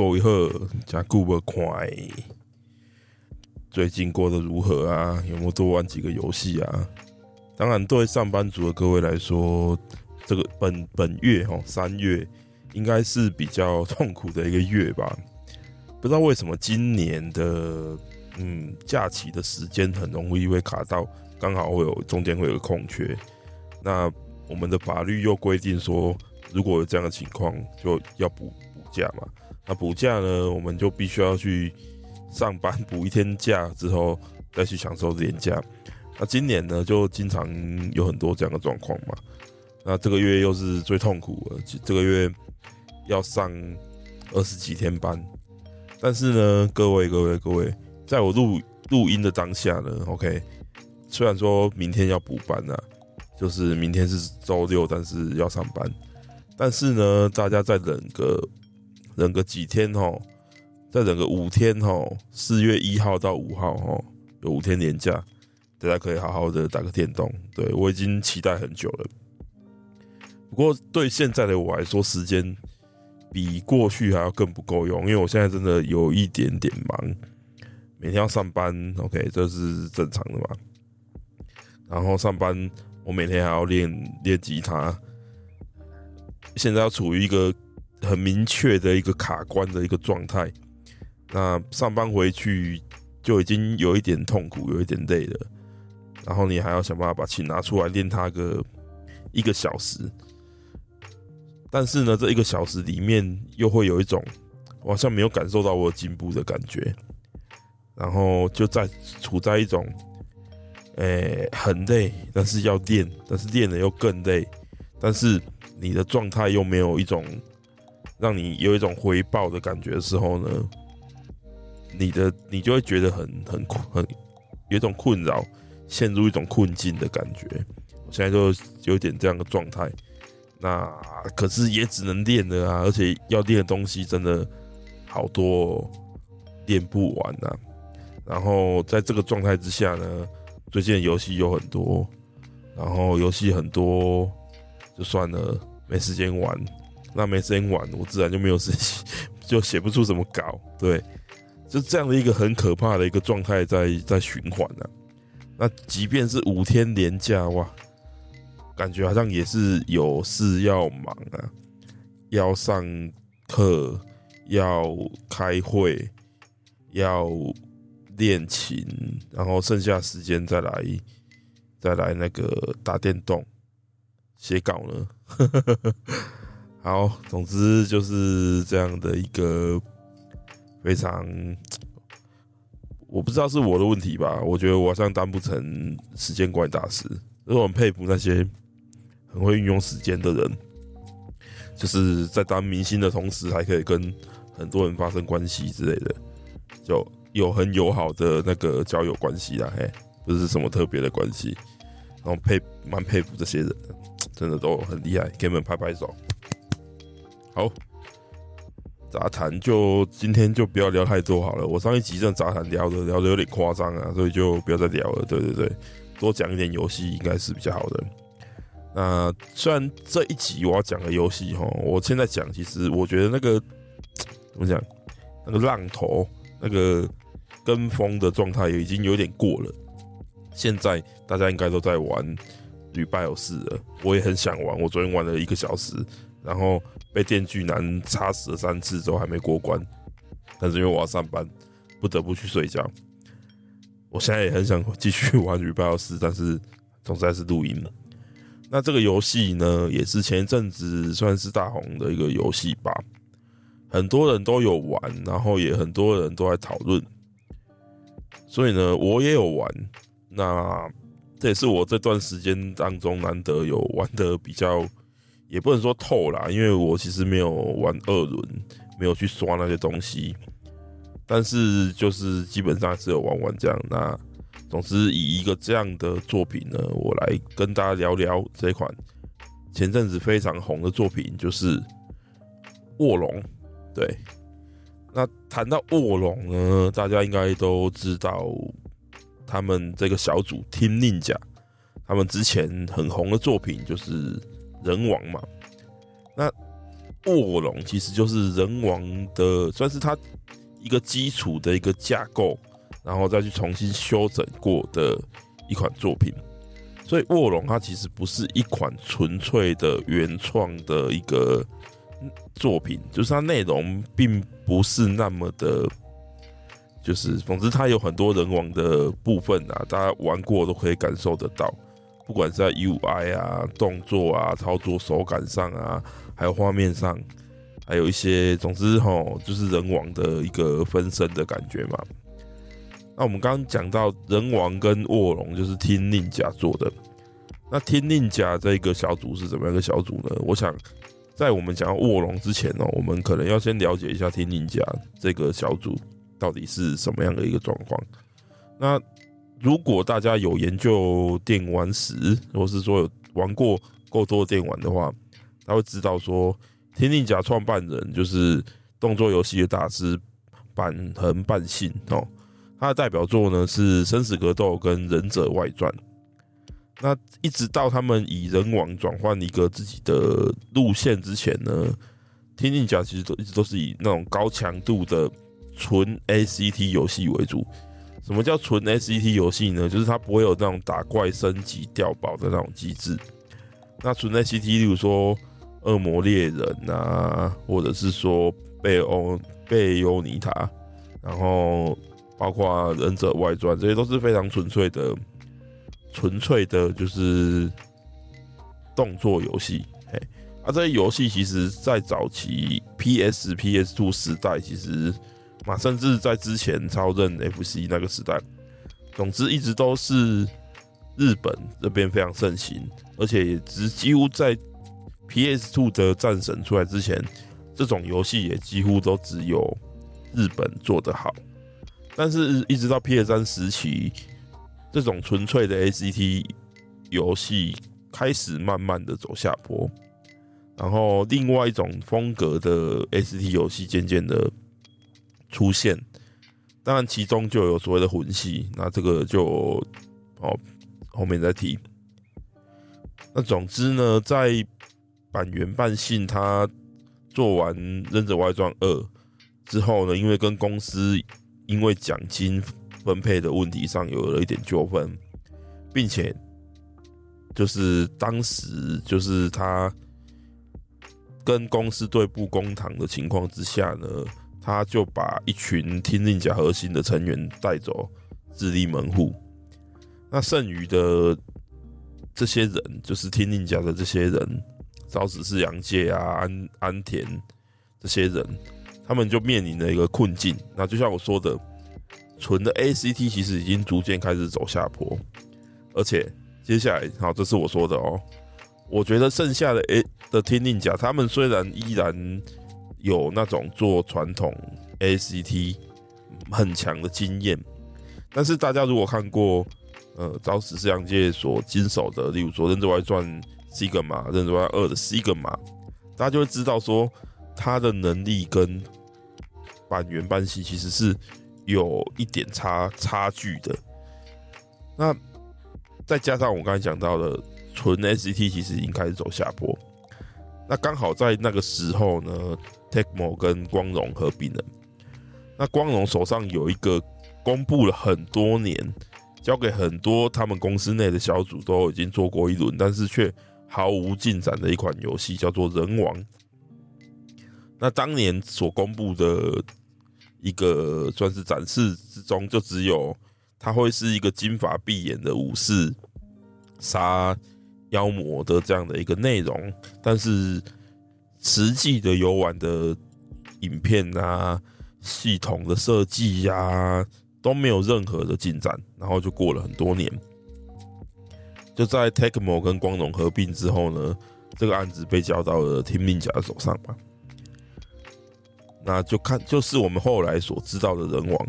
各位好，真久没看，最近过得如何啊？有没有多玩几个游戏啊？当然，对上班族的各位来说，这个本本月哈三月应该是比较痛苦的一个月吧？不知道为什么今年的嗯假期的时间很容易会卡到，刚好会有中间会有个空缺。那我们的法律又规定说，如果有这样的情况，就要补补。假嘛，那补假呢，我们就必须要去上班补一天假之后再去享受年假。那今年呢，就经常有很多这样的状况嘛。那这个月又是最痛苦的，这个月要上二十几天班。但是呢，各位各位各位，在我录录音的当下呢，OK，虽然说明天要补班啊，就是明天是周六，但是要上班。但是呢，大家再忍个。忍个几天哦，再忍个五天哦，四月一号到五号哦，有五天年假，大家可以好好的打个电动。对，我已经期待很久了。不过对现在的我来说，时间比过去还要更不够用，因为我现在真的有一点点忙，每天要上班，OK，这是正常的嘛。然后上班，我每天还要练练吉他，现在要处于一个。很明确的一个卡关的一个状态，那上班回去就已经有一点痛苦，有一点累了，然后你还要想办法把琴拿出来练它个一个小时，但是呢，这一个小时里面又会有一种我好像没有感受到我进步的感觉，然后就在处在一种，诶、很累，但是要练，但是练了又更累，但是你的状态又没有一种。让你有一种回报的感觉的时候呢，你的你就会觉得很很很有一种困扰，陷入一种困境的感觉。我现在就有点这样的状态，那可是也只能练了啊，而且要练的东西真的好多，练不完啊。然后在这个状态之下呢，最近游戏有很多，然后游戏很多就算了，没时间玩。那没时间玩，我自然就没有事情，就写不出什么稿。对，就这样的一个很可怕的一个状态在在循环呢。那即便是五天连假，哇，感觉好像也是有事要忙啊，要上课，要开会，要练琴，然后剩下时间再来再来那个打电动、写稿呢。好，总之就是这样的一个非常，我不知道是我的问题吧？我觉得我好像当不成时间管理大师，所以我很佩服那些很会运用时间的人，就是在当明星的同时，还可以跟很多人发生关系之类的，就有很友好的那个交友关系啦，嘿，不是什么特别的关系，然后佩蛮佩服这些人，真的都很厉害，给你们拍拍手。好，杂谈就今天就不要聊太多好了。我上一集这杂谈聊的聊的有点夸张啊，所以就不要再聊了。对对对，多讲一点游戏应该是比较好的。那虽然这一集我要讲的游戏哈，我现在讲，其实我觉得那个 怎么讲，那个浪头，那个跟风的状态已经有点过了。现在大家应该都在玩《吕拜尔四》了，我也很想玩。我昨天玩了一个小时。然后被电锯男插死了三次之后还没过关，但是因为我要上班，不得不去睡觉。我现在也很想继续玩《吕拜尔四》，但是总算是录音了。那这个游戏呢，也是前一阵子算是大红的一个游戏吧，很多人都有玩，然后也很多人都在讨论。所以呢，我也有玩。那这也是我这段时间当中难得有玩的比较。也不能说透啦，因为我其实没有玩二轮，没有去刷那些东西。但是就是基本上是有玩玩这样。那总之以一个这样的作品呢，我来跟大家聊聊这款前阵子非常红的作品，就是《卧龙》。对，那谈到《卧龙》呢，大家应该都知道，他们这个小组 Team Ninja，他们之前很红的作品就是《人王》嘛。那《卧龙》其实就是《人王》的，算是他。一个基础的一个架构，然后再去重新修整过的一款作品，所以《卧龙》它其实不是一款纯粹的原创的一个作品，就是它内容并不是那么的，就是总之它有很多人王的部分啊，大家玩过都可以感受得到，不管是在 UI 啊、动作啊、操作手感上啊，还有画面上。还有一些，总之吼，就是人王的一个分身的感觉嘛。那我们刚刚讲到人王跟卧龙，就是听令甲做的。那听令甲这个小组是怎么样一个小组呢？我想在我们讲到卧龙之前哦，我们可能要先了解一下听令甲这个小组到底是什么样的一个状况。那如果大家有研究电玩史，或是说有玩过够多电玩的话，他会知道说。天 nin 甲创办人就是动作游戏的大师坂横半信哦，他的代表作呢是《生死格斗》跟《忍者外传》。那一直到他们以人王转换一个自己的路线之前呢，天 nin 甲其实都一直都是以那种高强度的纯 ACT 游戏为主。什么叫纯 ACT 游戏呢？就是它不会有那种打怪升级掉宝的那种机制。那纯 ACT，例如说。恶魔猎人啊，或者是说贝欧贝欧尼塔，然后包括忍者外传，这些都是非常纯粹的、纯粹的，就是动作游戏。嘿，啊，这些游戏其实在早期 PS、PS2 时代，其实嘛，甚至在之前超任 FC 那个时代，总之一直都是日本这边非常盛行，而且也只几乎在。PS2 的战神出来之前，这种游戏也几乎都只有日本做得好。但是，一直到 PS3 时期，这种纯粹的 ACT 游戏开始慢慢的走下坡，然后另外一种风格的 ACT 游戏渐渐的出现。当然，其中就有所谓的魂系，那这个就哦后面再提。那总之呢，在坂元半信他做完《忍者外传二》之后呢，因为跟公司因为奖金分配的问题上有了一点纠纷，并且就是当时就是他跟公司对簿公堂的情况之下呢，他就把一群 Team Ninja 核心的成员带走，自立门户。那剩余的这些人，就是 Team Ninja 的这些人。招子是杨介啊，安安田这些人，他们就面临了一个困境。那就像我说的，纯的 ACT 其实已经逐渐开始走下坡，而且接下来，好，这是我说的哦。我觉得剩下的 A 的 Team Ninja，他们虽然依然有那种做传统 ACT 很强的经验，但是大家如果看过呃招子是阳界所经手的，例如说《忍者外传》。Sigma 忍者外二的 Sigma，大家就会知道说他的能力跟坂元半信其实是有一点差差距的。那再加上我刚才讲到的纯 ACT 其实已经开始走下坡。那刚好在那个时候呢，Tecmo 跟光荣合并了。那光荣手上有一个公布了很多年，交给很多他们公司内的小组都已经做过一轮，但是却毫无进展的一款游戏叫做《人王》。那当年所公布的一个算是展示之中，就只有它会是一个金发碧眼的武士杀妖魔的这样的一个内容，但是实际的游玩的影片啊、系统的设计呀都没有任何的进展，然后就过了很多年。就在 Tecmo 跟光荣合并之后呢，这个案子被交到了听命甲的手上嘛。那就看，就是我们后来所知道的人王。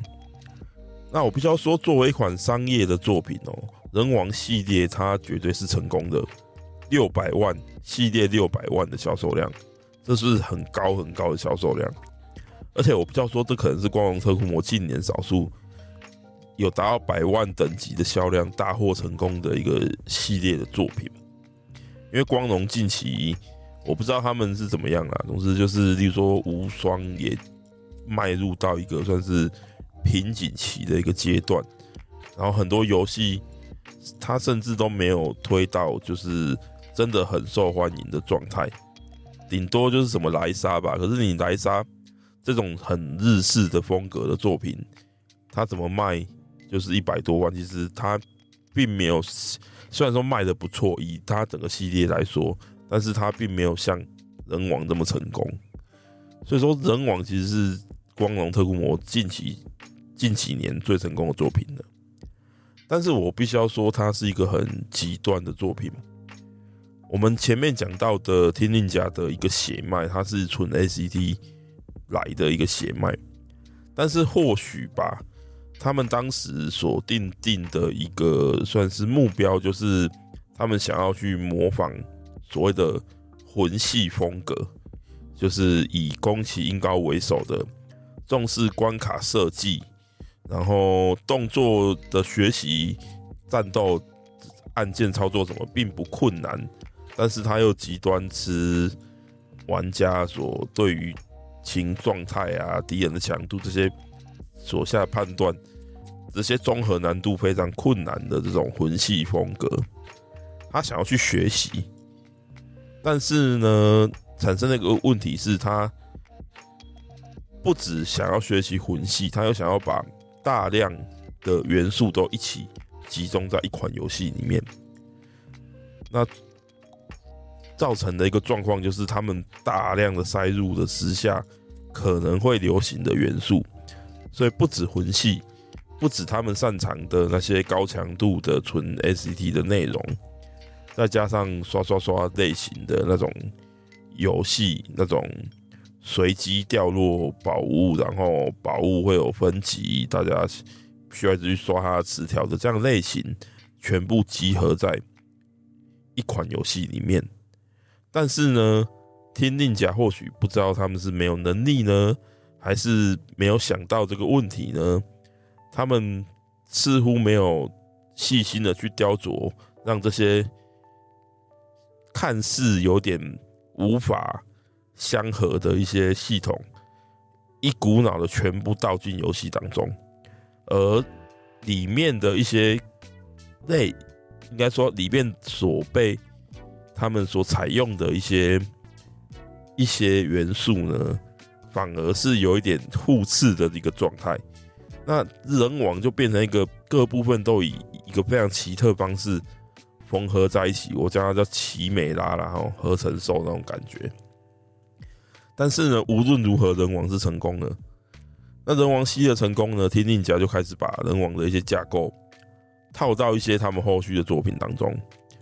那我必须要说，作为一款商业的作品哦，人王系列它绝对是成功的，六百万系列六百万的销售量，这是很高很高的销售量。而且我必须要说，这可能是光荣特库摩近年少数有达到百万等级的销量大获成功的一个系列的作品。因为光荣近期。我不知道他们是怎么样啦，总之就是，例如说无双也迈入到一个算是瓶颈期的一个阶段，然后很多游戏它甚至都没有推到就是真的很受欢迎的状态，顶多就是什么莱莎吧。可是你莱莎这种很日式的风格的作品，它怎么卖就是一百多万，其实它并没有，虽然说卖的不错，以它整个系列来说。但是它并没有像人王这么成功，所以说人王其实是光荣特库摩近期近几年最成功的作品了。但是我必须要说，它是一个很极端的作品。我们前面讲到的天令甲的一个血脉，它是纯 ACT 来的一个血脉，但是或许吧，他们当时所定定的一个算是目标，就是他们想要去模仿。所谓的魂系风格，就是以宫崎英高为首的重视关卡设计，然后动作的学习、战斗、按键操作什么并不困难，但是他又极端吃玩家所对于情状态啊、敌人的强度这些所下判断，这些综合难度非常困难的这种魂系风格，他想要去学习。但是呢，产生了一个问题是，他不止想要学习魂系，他又想要把大量的元素都一起集中在一款游戏里面。那造成的一个状况就是，他们大量的塞入了时下可能会流行的元素，所以不止魂系，不止他们擅长的那些高强度的纯 ACT 的内容。再加上刷刷刷类型的那种游戏，那种随机掉落宝物，然后宝物会有分级，大家需要一直去刷它的词条的这样类型，全部集合在一款游戏里面。但是呢，天令甲或许不知道他们是没有能力呢，还是没有想到这个问题呢？他们似乎没有细心的去雕琢，让这些。看似有点无法相合的一些系统，一股脑的全部倒进游戏当中，而里面的一些类，应该说里面所被他们所采用的一些一些元素呢，反而是有一点互斥的一个状态。那人王就变成一个各部分都以一个非常奇特方式。缝合在一起，我叫它叫奇美拉，然后合成兽那种感觉。但是呢，无论如何，人王是成功的。那人王系的成功呢，天令甲就开始把人王的一些架构套到一些他们后续的作品当中。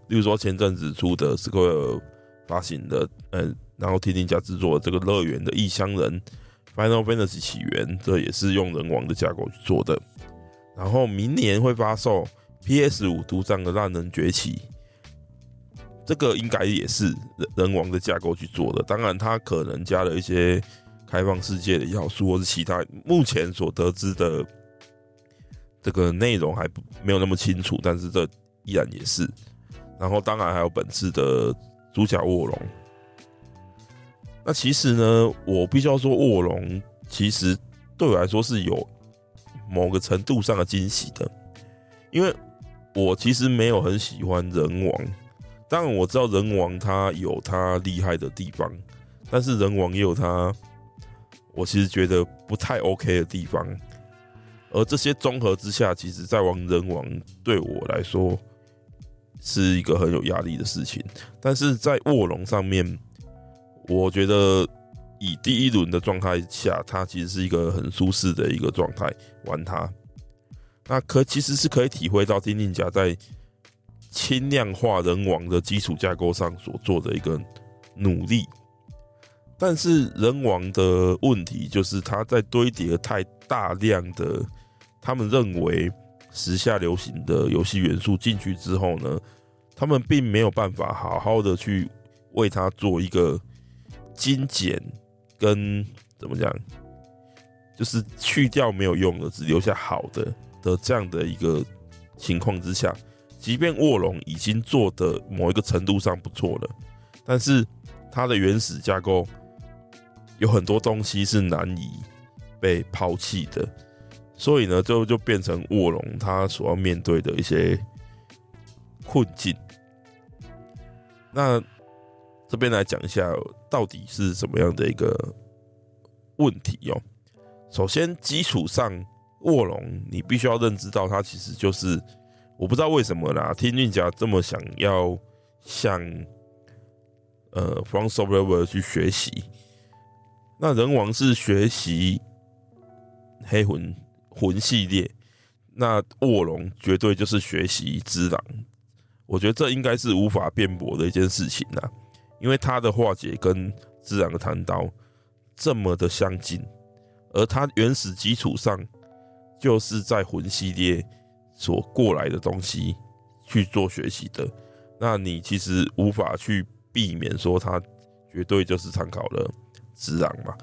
例如说，前阵子出的 Square 发行的，嗯，然后天令甲制作的这个乐园的异乡人 Final Fantasy 起源，这也是用人王的架构去做的。然后明年会发售。P.S. 五独占的烂人崛起，这个应该也是人人王的架构去做的。当然，它可能加了一些开放世界的要素，或是其他目前所得知的这个内容还没有那么清楚。但是这依然也是。然后，当然还有本次的主角卧龙。那其实呢，我必须要说，卧龙其实对我来说是有某个程度上的惊喜的，因为。我其实没有很喜欢人王，当然我知道人王他有他厉害的地方，但是人王也有他我其实觉得不太 OK 的地方，而这些综合之下，其实在玩人王对我来说是一个很有压力的事情。但是在卧龙上面，我觉得以第一轮的状态下，它其实是一个很舒适的一个状态玩它。那可其实是可以体会到丁丁甲在轻量化人王的基础架构上所做的一个努力。但是人王的问题就是，他在堆叠太大量的他们认为时下流行的游戏元素进去之后呢，他们并没有办法好好的去为它做一个精简跟怎么讲，就是去掉没有用的，只留下好的的这样的一个情况之下，即便卧龙已经做的某一个程度上不错了，但是它的原始架构。有很多东西是难以被抛弃的，所以呢，最后就变成卧龙他所要面对的一些困境。那这边来讲一下，到底是什么样的一个问题哦？首先，基础上卧龙你必须要认知到，它其实就是我不知道为什么啦，听运家这么想要向呃 From Software 去学习。那人王是学习黑魂魂系列，那卧龙绝对就是学习只狼，我觉得这应该是无法辩驳的一件事情啦，因为他的化解跟自然的弹刀这么的相近，而他原始基础上就是在魂系列所过来的东西去做学习的，那你其实无法去避免说他绝对就是参考了。只狼嘛，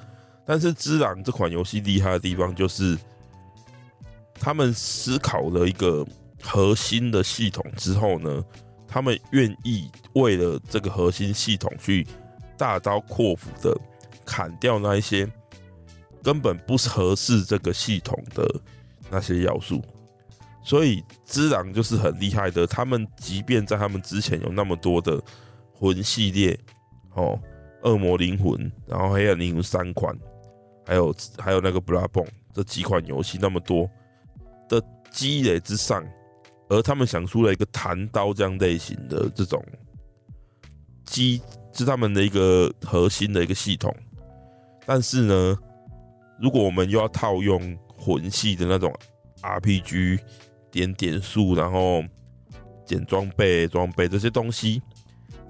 但是只狼这款游戏厉害的地方就是，他们思考了一个核心的系统之后呢，他们愿意为了这个核心系统去大刀阔斧的砍掉那一些根本不合适这个系统的那些要素，所以之狼就是很厉害的。他们即便在他们之前有那么多的魂系列，哦。恶魔灵魂，然后黑暗灵魂三款，还有还有那个布拉泵这几款游戏那么多的积累之上，而他们想出了一个弹刀这样类型的这种机，是他们的一个核心的一个系统。但是呢，如果我们又要套用魂系的那种 RPG 点点数，然后捡装备、装备这些东西。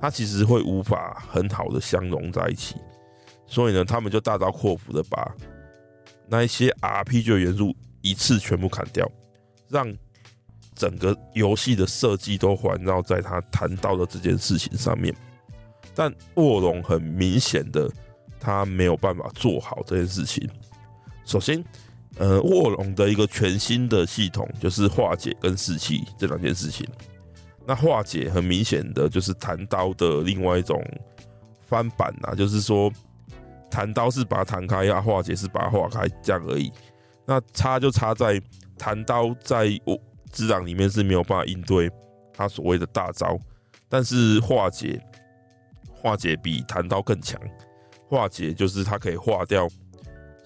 它其实会无法很好的相融在一起，所以呢，他们就大刀阔斧的把那一些 RPG 的元素一次全部砍掉，让整个游戏的设计都环绕在他谈到的这件事情上面。但卧龙很明显的，他没有办法做好这件事情。首先，呃，卧龙的一个全新的系统就是化解跟士气这两件事情。那化解很明显的就是弹刀的另外一种翻版呐，就是说弹刀是把它弹开，啊，化解是把它化开这样而已。那差就差在弹刀在只狼里面是没有办法应对他所谓的大招，但是化解化解比弹刀更强，化解就是它可以化掉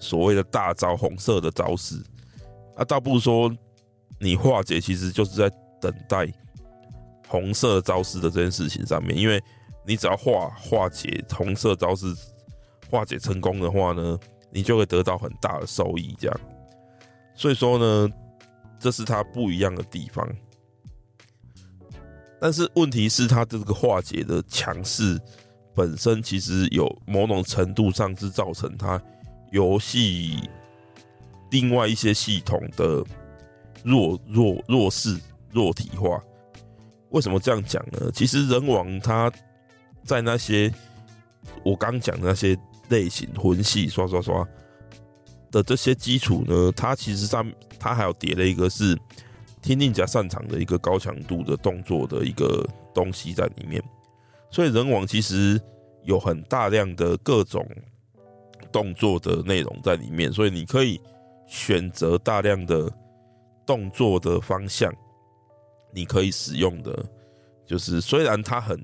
所谓的大招红色的招式。啊，倒不如说你化解其实就是在等待。红色招式的这件事情上面，因为你只要化化解红色招式化解成功的话呢，你就会得到很大的收益。这样，所以说呢，这是它不一样的地方。但是问题是，它这个化解的强势本身其实有某种程度上是造成它游戏另外一些系统的弱弱弱势弱体化。为什么这样讲呢？其实人王他在那些我刚讲的那些类型魂系刷刷刷的这些基础呢，它其实上它还有叠了一个是天令甲擅长的一个高强度的动作的一个东西在里面，所以人王其实有很大量的各种动作的内容在里面，所以你可以选择大量的动作的方向。你可以使用的，就是虽然它很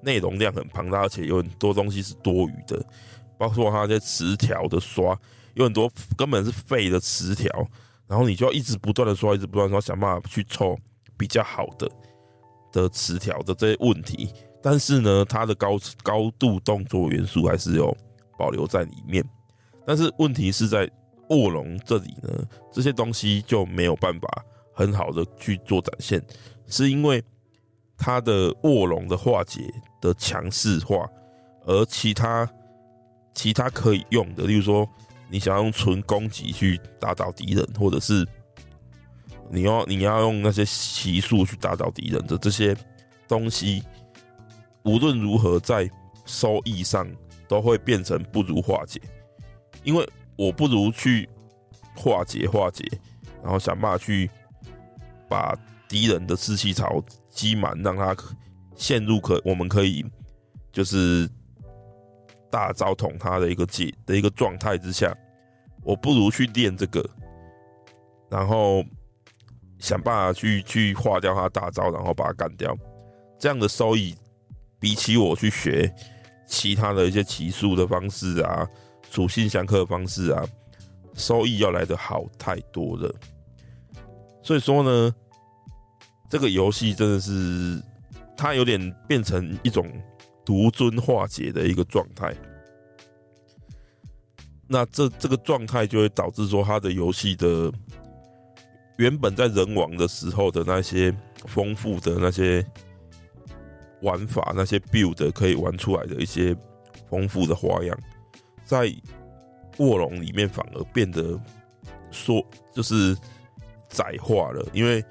内容量很庞大，而且有很多东西是多余的，包括它这些词条的刷，有很多根本是废的词条，然后你就要一直不断的刷，一直不断刷，想办法去凑比较好的的词条的这些问题。但是呢，它的高高度动作元素还是有保留在里面。但是问题是在卧龙这里呢，这些东西就没有办法。很好的去做展现，是因为它的卧龙的化解的强势化，而其他其他可以用的，例如说你想要用纯攻击去打倒敌人，或者是你要你要用那些骑术去打倒敌人的这些东西，无论如何在收益上都会变成不如化解，因为我不如去化解化解，然后想办法去把敌人的士气槽积满，让他陷入可我们可以就是大招捅他的一个解的一个状态之下，我不如去练这个，然后想办法去去化掉他大招，然后把他干掉。这样的收益比起我去学其他的一些骑术的方式啊，属性相克的方式啊，收益要来的好太多了。所以说呢。这个游戏真的是，它有点变成一种独尊化解的一个状态。那这这个状态就会导致说，它的游戏的原本在人王的时候的那些丰富的那些玩法，那些 build 可以玩出来的一些丰富的花样，在卧龙里面反而变得说就是窄化了，因为。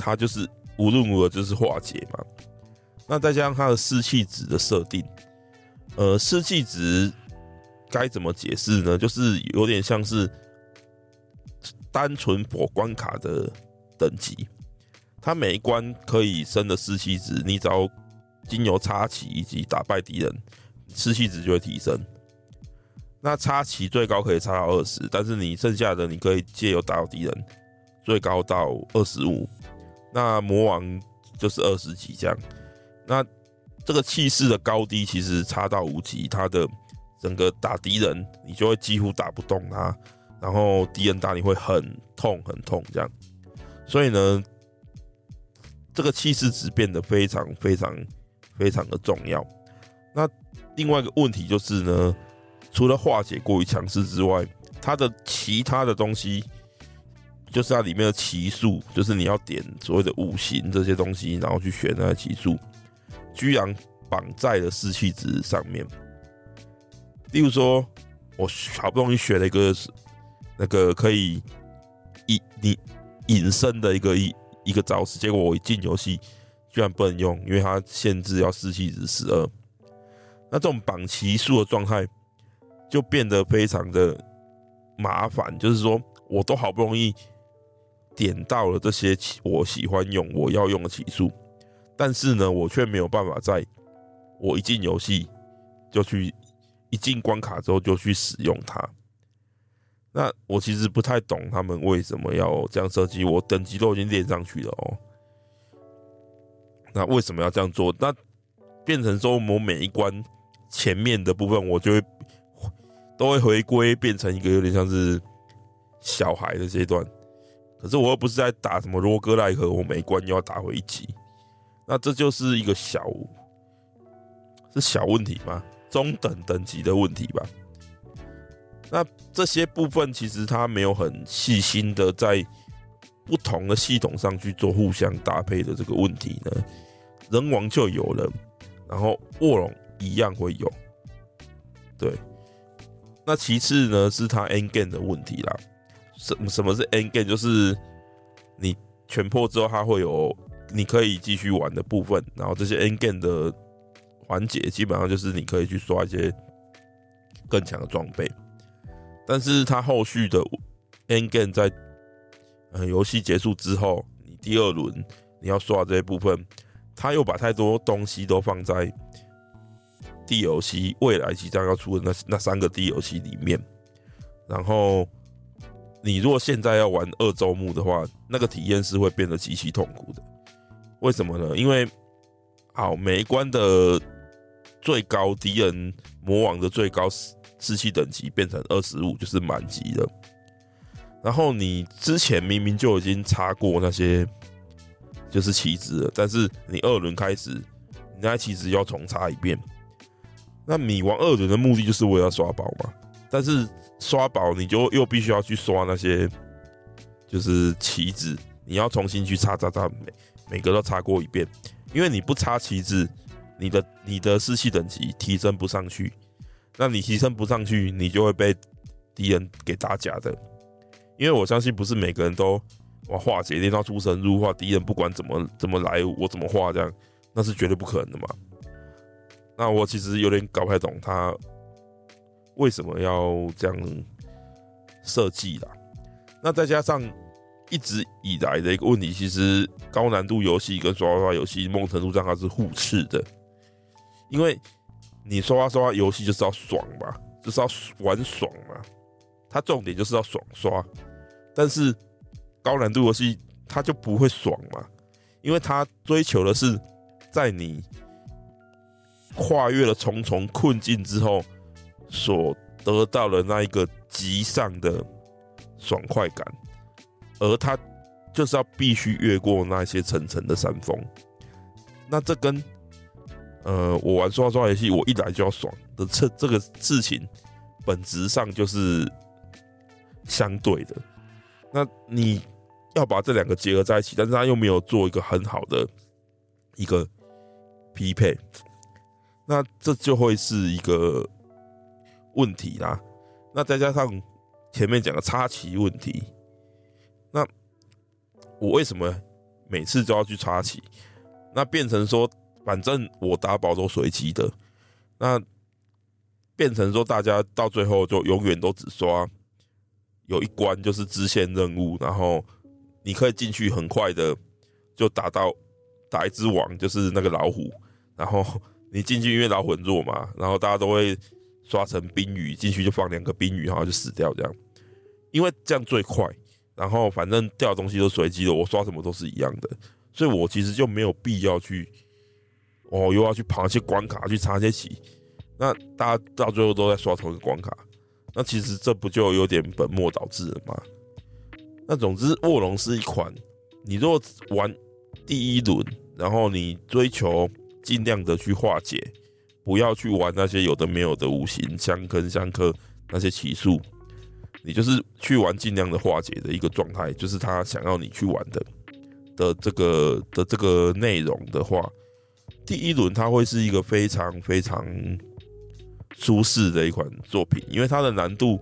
它就是无论如何就是化解嘛，那再加上它的士气值的设定，呃，士气值该怎么解释呢？就是有点像是单纯破关卡的等级，它每一关可以升的士气值，你只要经由插旗以及打败敌人，士气值就会提升。那插旗最高可以插到二十，但是你剩下的你可以借由打到敌人，最高到二十五。那魔王就是二十级这样，那这个气势的高低其实差到无极，他的整个打敌人你就会几乎打不动他，然后敌人打你会很痛很痛这样，所以呢，这个气势值变得非常非常非常的重要。那另外一个问题就是呢，除了化解过于强势之外，它的其他的东西。就是它里面的骑术，就是你要点所谓的五行这些东西，然后去选那个骑术，居然绑在了士气值上面。例如说，我好不容易学了一个那个可以隐你隐身的一个一一个招式，结果我一进游戏居然不能用，因为它限制要四气值十二。那这种绑骑术的状态就变得非常的麻烦，就是说我都好不容易。点到了这些我喜欢用、我要用的骑术，但是呢，我却没有办法在我一进游戏就去一进关卡之后就去使用它。那我其实不太懂他们为什么要这样设计。我等级都已经练上去了哦，那为什么要这样做？那变成说，我每一关前面的部分，我就会都会回归变成一个有点像是小孩的阶段。可是我又不是在打什么罗格莱克，我每一关又要打回一级，那这就是一个小是小问题吗？中等等级的问题吧。那这些部分其实他没有很细心的在不同的系统上去做互相搭配的这个问题呢。人王就有了，然后卧龙一样会有。对，那其次呢是它 N g a n 的问题啦。什么什么是 N g a n 就是你全破之后，它会有你可以继续玩的部分。然后这些 N g a n 的环节，基本上就是你可以去刷一些更强的装备。但是它后续的 N g a n 在呃游戏结束之后，你第二轮你要刷这些部分，他又把太多东西都放在 DLC 未来即将要出的那那三个 DLC 里面，然后。你如果现在要玩二周目的话，那个体验是会变得极其痛苦的。为什么呢？因为好，每一关的最高敌人魔王的最高士气等级变成二十五，就是满级了。然后你之前明明就已经插过那些就是棋子了，但是你二轮开始，你那棋子要重插一遍。那你玩二轮的目的就是为了刷宝嘛？但是刷宝，你就又必须要去刷那些，就是棋子，你要重新去插插插，每每个都插过一遍，因为你不插棋子，你的你的士气等级提升不上去，那你提升不上去，你就会被敌人给打假的。因为我相信不是每个人都哇化解练到出神入化，敌人不管怎么怎么来，我怎么化这样，那是绝对不可能的嘛。那我其实有点搞不太懂他为什么要这样设计啦。那再加上一直以来的一个问题，其实高难度游戏跟刷刷游戏梦程度上它是互斥的，因为你刷刷刷游戏就是要爽嘛，就是要玩爽嘛，它重点就是要爽刷。但是高难度游戏它就不会爽嘛，因为它追求的是在你跨越了重重困境之后所得到的那一个极上的爽快感，而它就是要必须越过那些层层的山峰。那这跟呃我玩刷刷游戏，我一来就要爽的这这个事情，本质上就是相对的。那你要把这两个结合在一起，但是他又没有做一个很好的一个匹配，那这就会是一个问题啦。那再加上前面讲的插旗问题，那我为什么每次都要去插旗？那变成说，反正我打宝都随机的，那变成说大家到最后就永远都只刷。有一关就是支线任务，然后你可以进去很快的就打到打一只王，就是那个老虎。然后你进去，因为老虎很弱嘛，然后大家都会刷成冰雨进去，就放两个冰雨，然后就死掉这样。因为这样最快，然后反正掉东西都随机的，我刷什么都是一样的，所以我其实就没有必要去哦，又要去爬一些关卡去插些旗。那大家到最后都在刷同一个关卡。那其实这不就有点本末倒置了吗？那总之，卧龙是一款，你若玩第一轮，然后你追求尽量的去化解，不要去玩那些有的没有的五行相克相克那些奇数，你就是去玩尽量的化解的一个状态，就是他想要你去玩的的这个的这个内容的话，第一轮它会是一个非常非常。舒适的一款作品，因为它的难度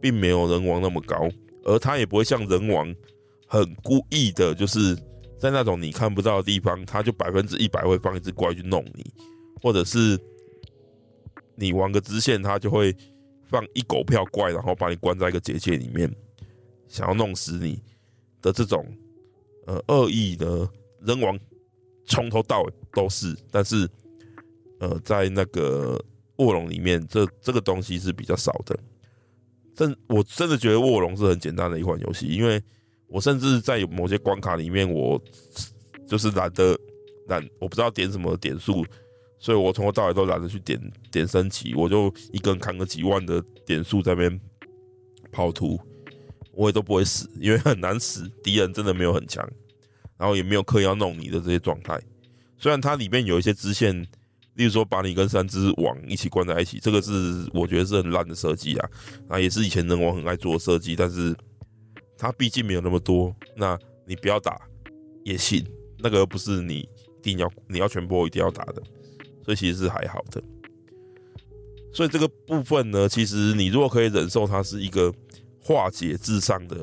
并没有人王那么高，而它也不会像人王很故意的，就是在那种你看不到的地方，它就百分之一百会放一只怪去弄你，或者是你玩个支线，它就会放一狗票怪，然后把你关在一个结界里面，想要弄死你的这种呃恶意的人王，从头到尾都是，但是呃在那个。卧龙里面这这个东西是比较少的，真我真的觉得卧龙是很简单的一款游戏，因为我甚至在某些关卡里面，我就是懒得懒，我不知道点什么点数，所以我从头到尾都懒得去点点升级，我就一个人扛个几万的点数在那边跑图，我也都不会死，因为很难死，敌人真的没有很强，然后也没有刻意要弄你的这些状态，虽然它里面有一些支线。例如说，把你跟三只王一起关在一起，这个是我觉得是很烂的设计啊，啊，也是以前人王很爱做的设计，但是它毕竟没有那么多，那你不要打也行，那个不是你一定要你要全部一定要打的，所以其实是还好的。所以这个部分呢，其实你如果可以忍受它是一个化解至上的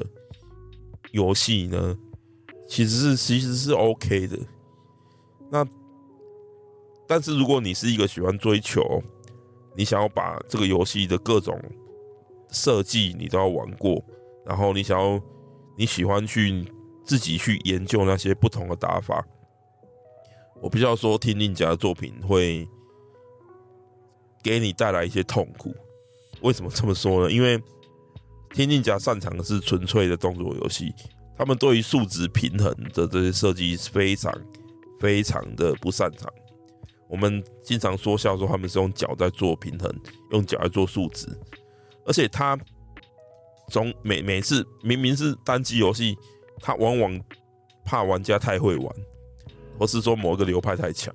游戏呢，其实是其实是 OK 的。那。但是如果你是一个喜欢追求，你想要把这个游戏的各种设计你都要玩过，然后你想要你喜欢去自己去研究那些不同的打法，我必须要说，天境甲的作品会给你带来一些痛苦。为什么这么说呢？因为天境甲擅长的是纯粹的动作游戏，他们对于数值平衡的这些设计是非常非常的不擅长。我们经常说笑说他们是用脚在做平衡，用脚来做数值，而且他总每每次明明是单机游戏，他往往怕玩家太会玩，或是说某一个流派太强，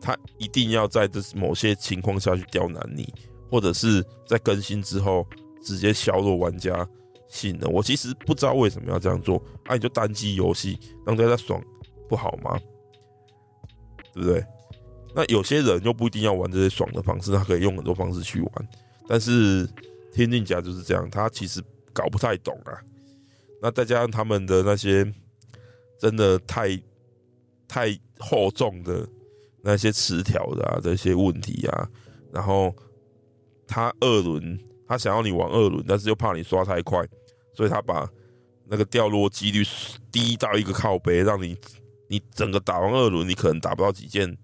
他一定要在这某些情况下去刁难你，或者是在更新之后直接削弱玩家性能。我其实不知道为什么要这样做，啊，你就单机游戏让大家爽不好吗？对不对？那有些人又不一定要玩这些爽的方式，他可以用很多方式去玩。但是天境甲就是这样，他其实搞不太懂啊。那再加上他们的那些真的太太厚重的那些词条的啊，这些问题啊，然后他二轮，他想要你玩二轮，但是又怕你刷太快，所以他把那个掉落几率低到一个靠背，让你你整个打完二轮，你可能打不到几件，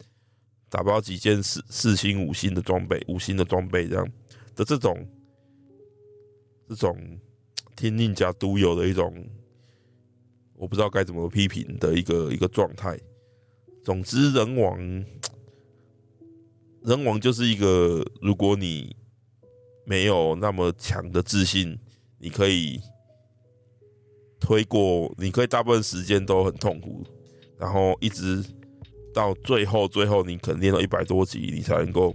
打包几件四四星五星的装备，五星的装备这样的这种这种天命甲独有的一种，我不知道该怎么批评的一个一个状态。总之，人王 人王就是一个，如果你没有那么强的自信，你可以推过，你可以大部分时间都很痛苦，然后一直到最后，最后你可能练到一百多级，你才能够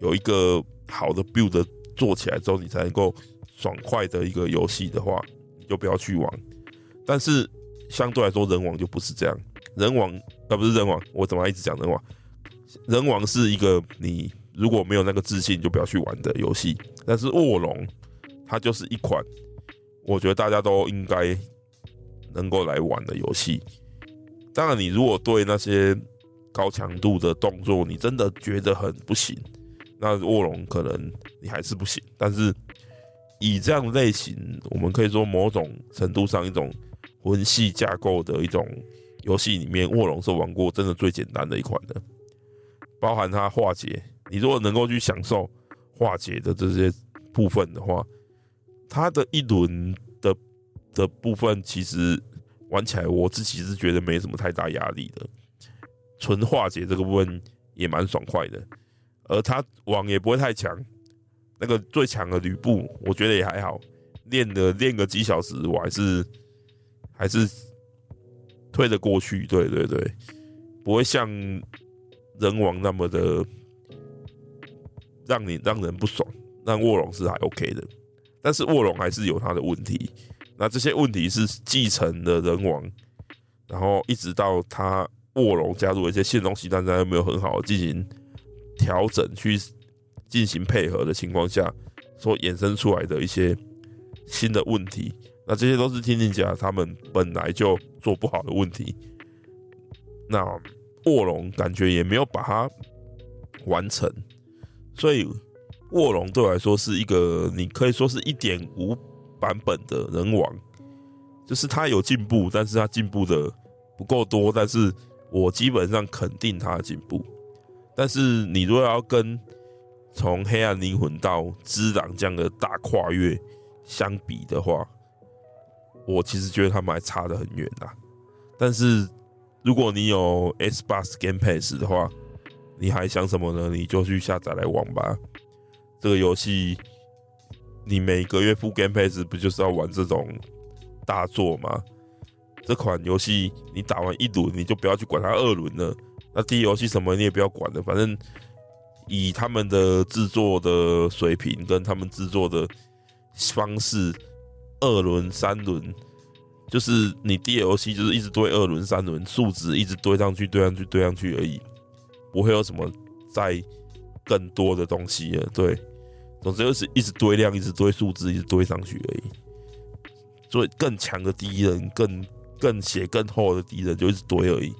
有一个好的 build 做起来之后，你才能够爽快的一个游戏的话，你就不要去玩。但是相对来说，人王就不是这样，人王啊不是人王，我怎么一直讲人王？人王是一个你如果没有那个自信，就不要去玩的游戏。但是卧龙，它就是一款我觉得大家都应该能够来玩的游戏。当然，你如果对那些高强度的动作，你真的觉得很不行，那卧龙可能你还是不行。但是以这样类型，我们可以说某种程度上一种魂系架构的一种游戏里面，卧龙是玩过真的最简单的一款的，包含它化解。你如果能够去享受化解的这些部分的话，它的一轮的的部分其实。玩起来，我自己是觉得没什么太大压力的，纯化解这个部分也蛮爽快的，而他网也不会太强，那个最强的吕布，我觉得也还好，练的练个几小时，我还是还是推得过去，对对对，不会像人王那么的让你让人不爽，让卧龙是还 OK 的，但是卧龙还是有他的问题。那这些问题是继承的人王，然后一直到他卧龙加入一些新东西，但是他又没有很好的进行调整，去进行配合的情况下，所衍生出来的一些新的问题。那这些都是天境甲他们本来就做不好的问题。那卧龙感觉也没有把它完成，所以卧龙对我来说是一个，你可以说是一点五。版本的人王，就是他有进步，但是他进步的不够多。但是我基本上肯定他的进步。但是你如果要跟从黑暗灵魂到之狼这样的大跨越相比的话，我其实觉得他们还差得很远呐。但是如果你有 S Bus Game Pass 的话，你还想什么呢？你就去下载来玩吧。这个游戏。你每个月付 Game Pass 不就是要玩这种大作吗？这款游戏你打完一轮，你就不要去管它二轮了。那第一游戏什么你也不要管了，反正以他们的制作的水平跟他们制作的方式，二轮、三轮就是你第一游戏就是一直堆二轮、三轮数值一直堆上去、堆上去、堆上去而已，不会有什么再更多的东西了。对。总之就是一直堆量，一直堆数字，一直堆上去而已。所以更强的敌人，更更血更厚的敌人就一直堆而已。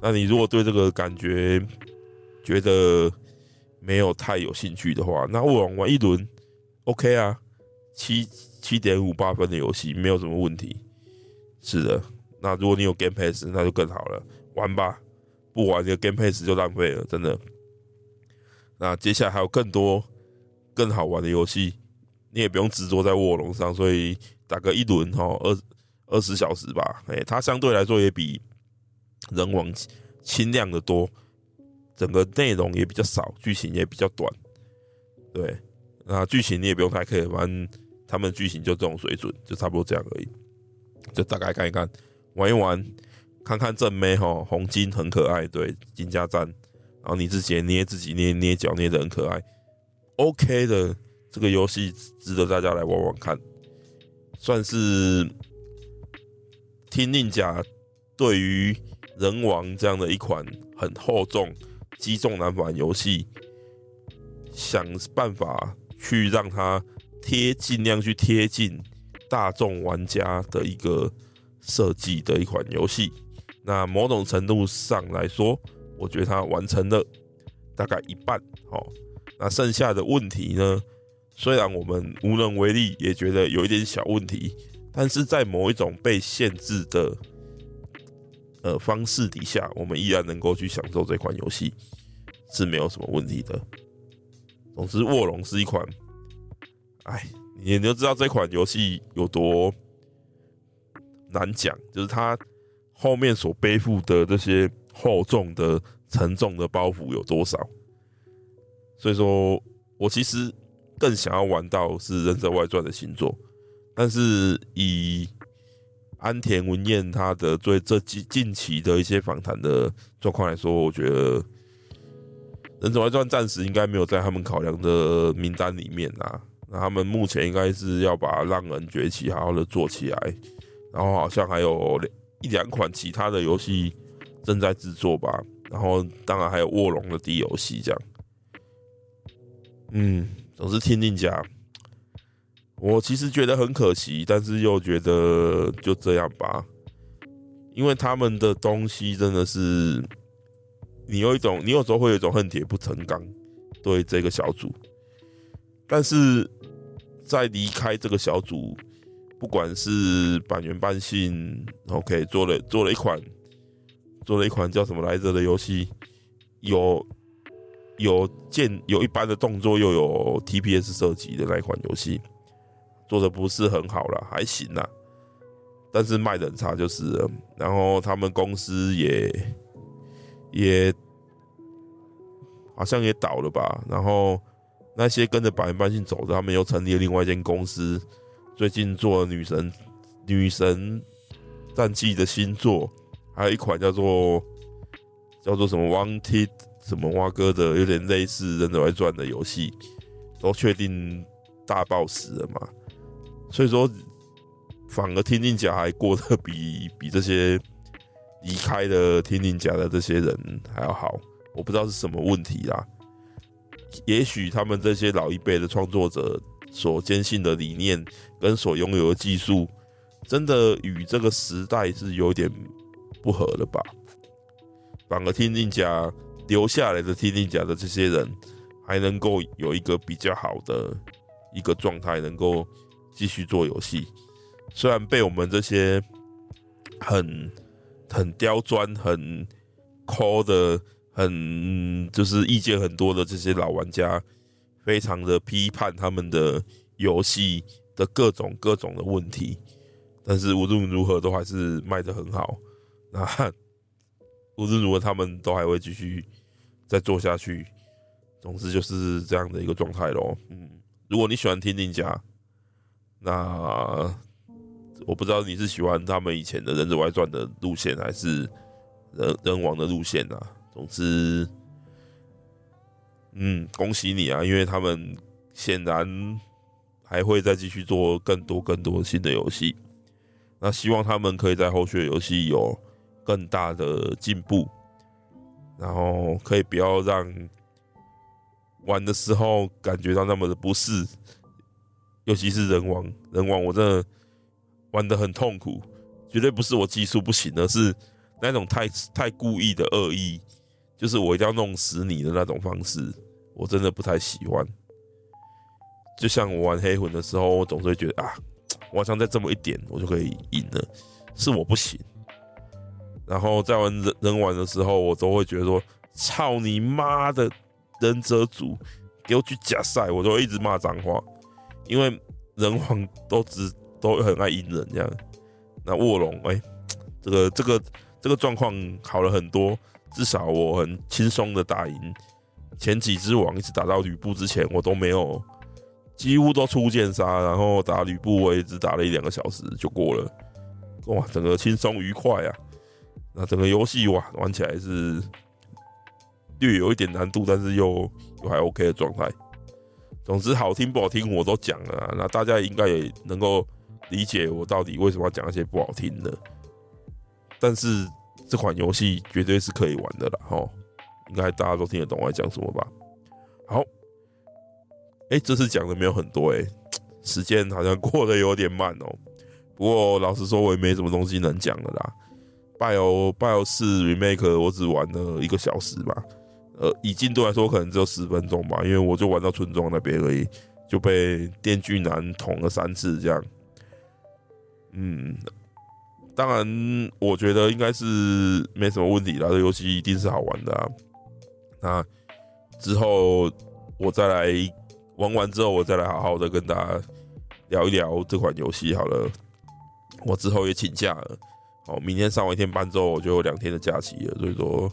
那你如果对这个感觉觉得没有太有兴趣的话，那我玩一轮 OK 啊，七七点五八分的游戏没有什么问题。是的，那如果你有 Game Pass，那就更好了，玩吧。不玩这个 Game Pass 就浪费了，真的。那接下来还有更多。更好玩的游戏，你也不用执着在卧龙上，所以打个一轮哈，二二十小时吧。哎，它相对来说也比人王轻量的多，整个内容也比较少，剧情也比较短。对，那剧情你也不用太 care，反正他们剧情就这种水准，就差不多这样而已。就大概看一看，玩一玩，看看正妹哈，红金很可爱，对，金家战，然后你自己捏自己捏捏脚捏的很可爱。OK 的这个游戏值得大家来玩玩看，算是听令甲对于人王这样的一款很厚重、击重难返游戏，想办法去让它贴，尽量去贴近大众玩家的一个设计的一款游戏。那某种程度上来说，我觉得它完成了大概一半。好，那剩下的问题呢？虽然我们无能为力，也觉得有一点小问题，但是在某一种被限制的呃方式底下，我们依然能够去享受这款游戏，是没有什么问题的。总之，卧龙是一款，哎，你就知道这款游戏有多难讲，就是它后面所背负的这些厚重的、沉重的包袱有多少。所以说我其实。更想要玩到是《忍者外传》的新作，但是以安田文彦他的对这近近期的一些访谈的状况来说，我觉得《忍者外传》暂时应该没有在他们考量的名单里面啊。那他们目前应该是要把《浪人崛起》好好的做起来，然后好像还有一两款其他的游戏正在制作吧。然后当然还有《卧龙》的 D 游戏这样，嗯。总是天境甲，我其实觉得很可惜，但是又觉得就这样吧，因为他们的东西真的是，你有一种，你有时候会有一种恨铁不成钢对这个小组，但是在离开这个小组，不管是板垣万幸，OK 做了做了一款，做了一款叫什么来着的游戏，有。有剑，有一般的动作，又有 TPS 射击的那一款游戏，做的不是很好啦，还行啦，但是卖的很差就是了。然后他们公司也也好像也倒了吧。然后那些跟着板垣万幸走的，他们又成立了另外一间公司，最近做了女神女神战记的新作，还有一款叫做叫做什么 Wanted。什么蛙哥的有点类似《忍者外传》的游戏，都确定大爆死了嘛？所以说，反而天境甲还过得比 比这些离开了天境甲的这些人还要好。我不知道是什么问题啦。也许他们这些老一辈的创作者所坚信的理念跟所拥有的技术，真的与这个时代是有点不合了吧？反而天境甲。留下来的天境甲的这些人，还能够有一个比较好的一个状态，能够继续做游戏。虽然被我们这些很很刁钻、很抠的、很就是意见很多的这些老玩家，非常的批判他们的游戏的各种各种的问题，但是无论如何都还是卖得很好。那。无论如何，他们都还会继续再做下去。总之就是这样的一个状态咯。嗯，如果你喜欢天境甲，那我不知道你是喜欢他们以前的《忍者外传》的路线，还是人人王的路线啊？总之，嗯，恭喜你啊，因为他们显然还会再继续做更多更多新的游戏。那希望他们可以在后续的游戏有。更大的进步，然后可以不要让玩的时候感觉到那么的不适，尤其是人王，人王我真的玩的很痛苦，绝对不是我技术不行，而是那种太太故意的恶意，就是我一定要弄死你的那种方式，我真的不太喜欢。就像我玩黑魂的时候，我总是会觉得啊，我好像再这么一点，我就可以赢了，是我不行。然后在玩人人王的时候，我都会觉得说：“操你妈的忍者组，给我去假赛！”我都会一直骂脏话，因为人王都只都很爱阴人这样。那卧龙，哎，这个这个这个状况好了很多，至少我很轻松的打赢前几只王，一直打到吕布之前，我都没有，几乎都出剑杀，然后打吕布，我也只打了一两个小时就过了，哇，整个轻松愉快啊！那整个游戏哇，玩起来是略有一点难度，但是又又还 OK 的状态。总之好听不好听我都讲了，那大家应该也能够理解我到底为什么要讲那些不好听的。但是这款游戏绝对是可以玩的啦。齁，应该大家都听得懂我在讲什么吧？好，哎、这次讲的没有很多哎、时间好像过得有点慢哦、不过老实说，我也没什么东西能讲的啦。BIOS BIOS 4 Remake 我只玩了一个小时吧，呃，以进度来说可能只有十分钟吧，因为我就玩到村庄那边而已，就被电锯男捅了三次这样。嗯，当然，我觉得应该是没什么问题啦，这游戏一定是好玩的啊。那之后我再来玩完之后，我再来好好的跟大家聊一聊这款游戏好了。我之后也请假了。哦，明天上完一天班之后，我就有两天的假期了。所以说，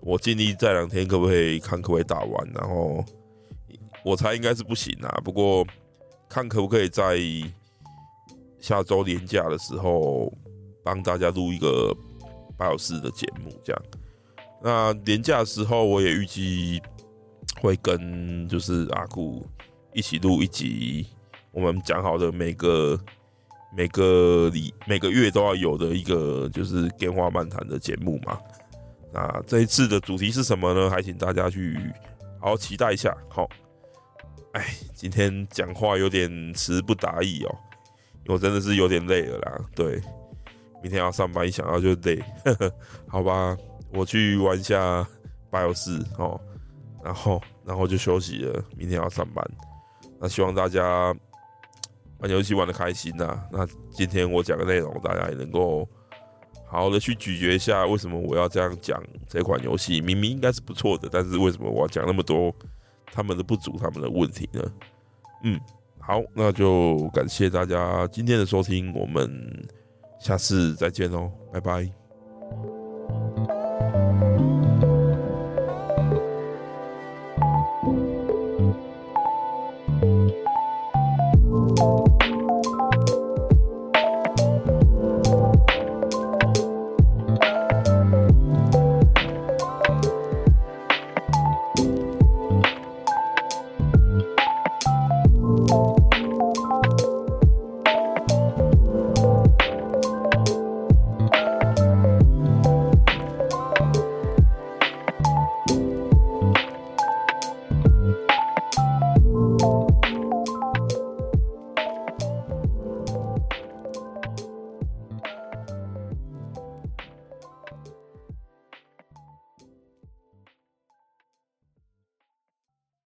我尽力这两天可不可以看可不可以打完，然后我猜应该是不行啊。不过看可不可以在下周年假的时候帮大家录一个八小时的节目，这样。那年假的时候，我也预计会跟就是阿库一起录一集，我们讲好的每个。每个礼每个月都要有的一个就是《电话漫谈》的节目嘛。那这一次的主题是什么呢？还请大家去好好期待一下。好，哎，今天讲话有点词不达意哦，我真的是有点累了啦。对，明天要上班，一想到就累。呵呵，好吧，我去玩一下 BIOS 哦，然后然后就休息了。明天要上班，那希望大家。玩游戏玩的开心呐！那今天我讲的内容，大家也能够好好的去咀嚼一下，为什么我要这样讲这款游戏？明明应该是不错的，但是为什么我要讲那么多他们的不足、他们的问题呢？嗯，好，那就感谢大家今天的收听，我们下次再见哦，拜拜。